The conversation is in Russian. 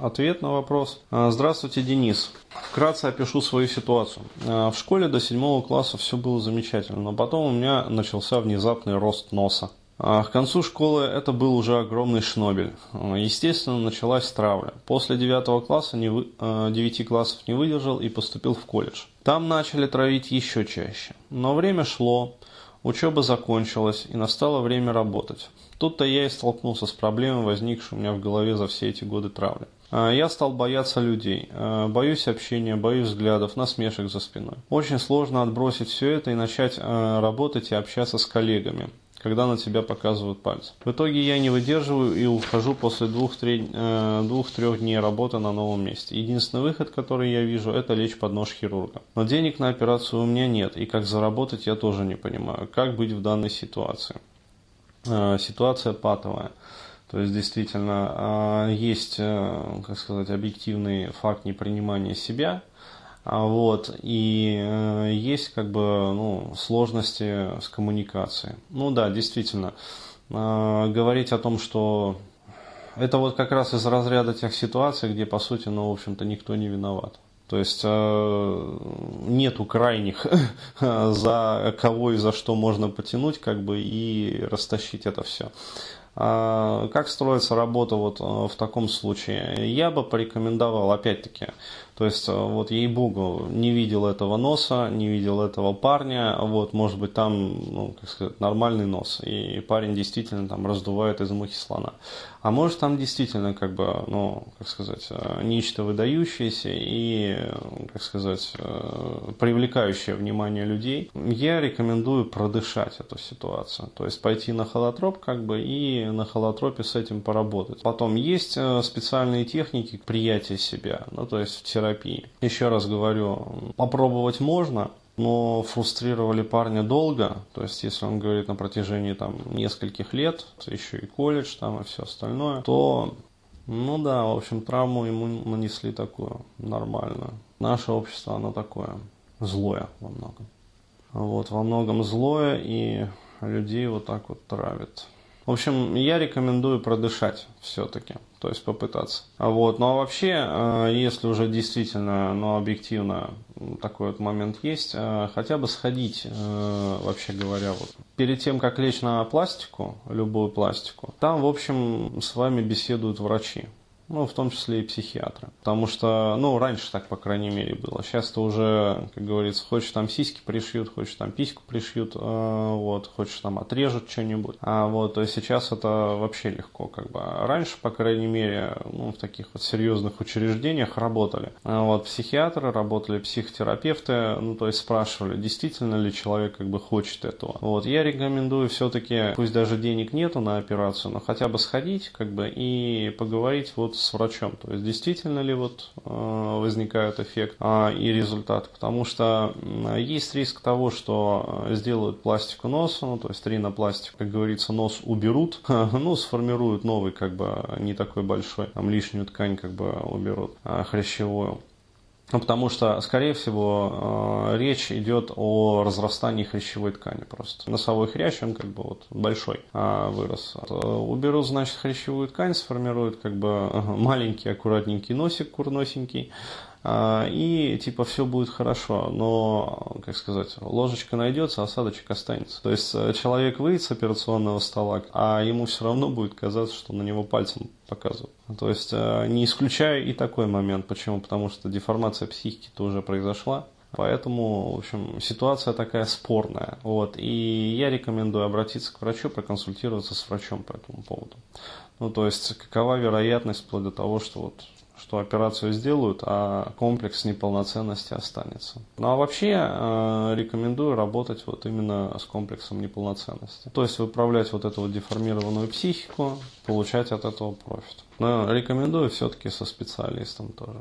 Ответ на вопрос. А, здравствуйте, Денис. Вкратце опишу свою ситуацию. А, в школе до седьмого класса все было замечательно, но потом у меня начался внезапный рост носа. А к концу школы это был уже огромный шнобель. Естественно, началась травля. После девятого класса, не вы, 9 классов не выдержал и поступил в колледж. Там начали травить еще чаще. Но время шло, учеба закончилась и настало время работать. Тут-то я и столкнулся с проблемой, возникшей у меня в голове за все эти годы травли. А, я стал бояться людей, а, боюсь общения, боюсь взглядов, насмешек за спиной. Очень сложно отбросить все это и начать а, работать и общаться с коллегами когда на тебя показывают пальцы. В итоге я не выдерживаю и ухожу после двух-трех дней работы на новом месте. Единственный выход, который я вижу, это лечь под нож хирурга. Но денег на операцию у меня нет, и как заработать я тоже не понимаю. Как быть в данной ситуации? Ситуация патовая. То есть действительно а, есть, э, как сказать, объективный факт непринимания себя, а вот, и э, есть как бы ну, сложности с коммуникацией. Ну да, действительно, а, говорить о том, что это вот как раз из разряда тех ситуаций, где, по сути, ну, в общем-то, никто не виноват. То есть э, нету крайних, за кого и за что можно потянуть, как бы и растащить это все. А, как строится работа вот э, в таком случае? Я бы порекомендовал, опять-таки, то есть, э, вот ей-богу, не видел этого носа, не видел этого парня, вот, может быть, там, ну, как сказать, нормальный нос, и парень действительно там раздувает из мухи слона. А может, там действительно, как бы, ну, как сказать, э, нечто выдающееся и, как сказать, привлекающее внимание людей. Я рекомендую продышать эту ситуацию, то есть пойти на холотроп, как бы, и на холотропе с этим поработать. Потом есть э, специальные техники приятия себя, ну то есть в терапии. Еще раз говорю, попробовать можно, но фрустрировали парня долго, то есть если он говорит на протяжении там нескольких лет, еще и колледж там и все остальное, то ну да, в общем, травму ему нанесли такую нормальную. Наше общество, оно такое злое во многом. Вот, во многом злое и людей вот так вот травит. В общем, я рекомендую продышать все-таки, то есть попытаться. Вот. Ну а вообще, э, если уже действительно, ну объективно такой вот момент есть, э, хотя бы сходить, э, вообще говоря, вот перед тем, как лечь на пластику, любую пластику, там, в общем, с вами беседуют врачи ну, в том числе и психиатры. Потому что, ну, раньше так, по крайней мере, было. Сейчас-то уже, как говорится, хочешь там сиськи пришьют, хочешь там письку пришьют, э, вот, хочешь там отрежут что-нибудь. А вот, то есть сейчас это вообще легко, как бы. раньше, по крайней мере, ну, в таких вот серьезных учреждениях работали. А вот, психиатры, работали психотерапевты, ну, то есть спрашивали, действительно ли человек как бы хочет этого. Вот, я рекомендую все-таки, пусть даже денег нету на операцию, но хотя бы сходить, как бы, и поговорить вот с врачом. То есть действительно ли вот э, возникает эффект а, и результат. Потому что есть риск того, что э, сделают пластику носа, ну, то есть ринопластику, как говорится, нос уберут, ну, сформируют новый, как бы, не такой большой, там лишнюю ткань, как бы, уберут, а, хрящевую. Ну, потому что, скорее всего, э, речь идет о разрастании хрящевой ткани просто. Носовой хрящ, он как бы вот большой а, вырос. Э, уберут, значит, хрящевую ткань, сформируют как бы маленький, аккуратненький носик, курносенький, и типа все будет хорошо, но, как сказать, ложечка найдется, осадочек останется. То есть э, человек выйдет с операционного стола, а ему все равно будет казаться, что на него пальцем показывают. То есть э, не исключаю и такой момент. Почему? Потому что деформация психики-то уже произошла. Поэтому, в общем, ситуация такая спорная. Вот. И я рекомендую обратиться к врачу, проконсультироваться с врачом по этому поводу. Ну, то есть, какова вероятность вплоть до того, что вот что операцию сделают, а комплекс неполноценности останется. Ну а вообще э, рекомендую работать вот именно с комплексом неполноценности. То есть выправлять вот эту вот деформированную психику, получать от этого профит. Но рекомендую все-таки со специалистом тоже.